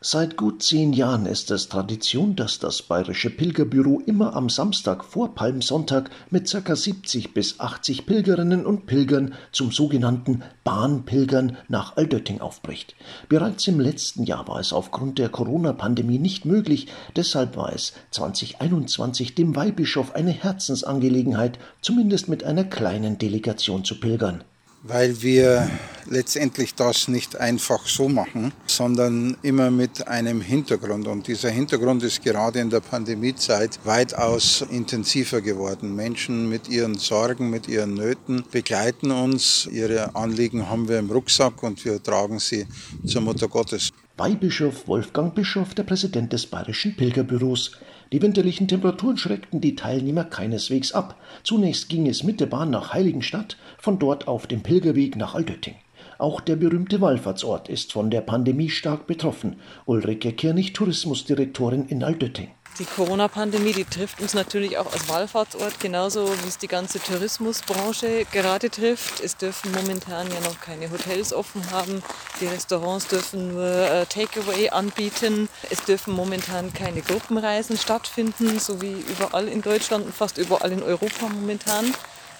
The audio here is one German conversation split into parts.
Seit gut zehn Jahren ist es Tradition, dass das Bayerische Pilgerbüro immer am Samstag vor Palmsonntag mit ca. 70 bis 80 Pilgerinnen und Pilgern zum sogenannten Bahnpilgern nach Altötting aufbricht. Bereits im letzten Jahr war es aufgrund der Corona-Pandemie nicht möglich, deshalb war es 2021 dem Weihbischof eine Herzensangelegenheit, zumindest mit einer kleinen Delegation zu pilgern weil wir letztendlich das nicht einfach so machen, sondern immer mit einem Hintergrund. Und dieser Hintergrund ist gerade in der Pandemiezeit weitaus intensiver geworden. Menschen mit ihren Sorgen, mit ihren Nöten begleiten uns. Ihre Anliegen haben wir im Rucksack und wir tragen sie zur Mutter Gottes. Weihbischof Wolfgang Bischof, der Präsident des Bayerischen Pilgerbüros. Die winterlichen Temperaturen schreckten die Teilnehmer keineswegs ab. Zunächst ging es mit der Bahn nach Heiligenstadt, von dort auf dem Pilgerweg nach Altötting. Auch der berühmte Wallfahrtsort ist von der Pandemie stark betroffen. Ulrike Kirnig, Tourismusdirektorin in Altötting. Die Corona-Pandemie, die trifft uns natürlich auch als Wallfahrtsort genauso, wie es die ganze Tourismusbranche gerade trifft. Es dürfen momentan ja noch keine Hotels offen haben. Die Restaurants dürfen nur äh, Takeaway anbieten. Es dürfen momentan keine Gruppenreisen stattfinden, so wie überall in Deutschland und fast überall in Europa momentan.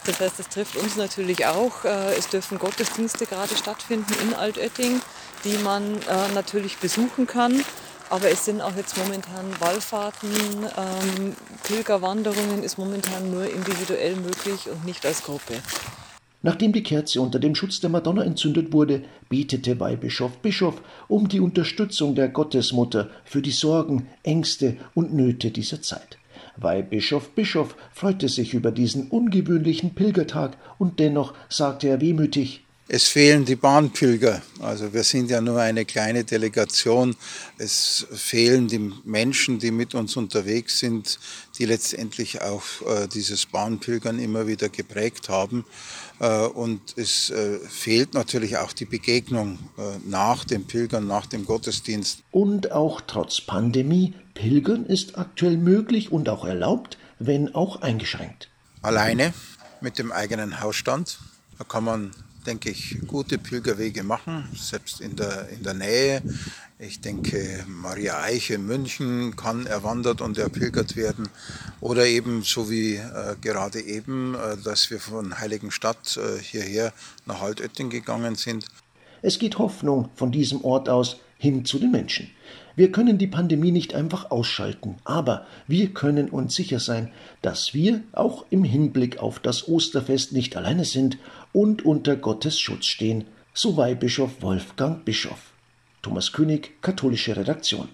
Das heißt, das trifft uns natürlich auch. Äh, es dürfen Gottesdienste gerade stattfinden in Altötting, die man äh, natürlich besuchen kann. Aber es sind auch jetzt momentan Wallfahrten, ähm, Pilgerwanderungen ist momentan nur individuell möglich und nicht als Gruppe. Nachdem die Kerze unter dem Schutz der Madonna entzündet wurde, betete Weihbischof Bischof um die Unterstützung der Gottesmutter für die Sorgen, Ängste und Nöte dieser Zeit. Weihbischof Bischof freute sich über diesen ungewöhnlichen Pilgertag und dennoch sagte er wehmütig, es fehlen die Bahnpilger. Also wir sind ja nur eine kleine Delegation. Es fehlen die Menschen, die mit uns unterwegs sind, die letztendlich auch äh, dieses Bahnpilgern immer wieder geprägt haben. Äh, und es äh, fehlt natürlich auch die Begegnung äh, nach dem Pilgern, nach dem Gottesdienst. Und auch trotz Pandemie, Pilgern ist aktuell möglich und auch erlaubt, wenn auch eingeschränkt. Alleine mit dem eigenen Hausstand. Da kann man denke ich, gute Pilgerwege machen, selbst in der, in der Nähe. Ich denke, Maria Eiche in München kann erwandert und erpilgert werden. Oder eben, so wie äh, gerade eben, äh, dass wir von Heiligenstadt äh, hierher nach Altötting gegangen sind. Es geht Hoffnung von diesem Ort aus hin zu den Menschen. Wir können die Pandemie nicht einfach ausschalten, aber wir können uns sicher sein, dass wir auch im Hinblick auf das Osterfest nicht alleine sind und unter Gottes Schutz stehen, so Weihbischof Wolfgang Bischof. Thomas König, katholische Redaktion.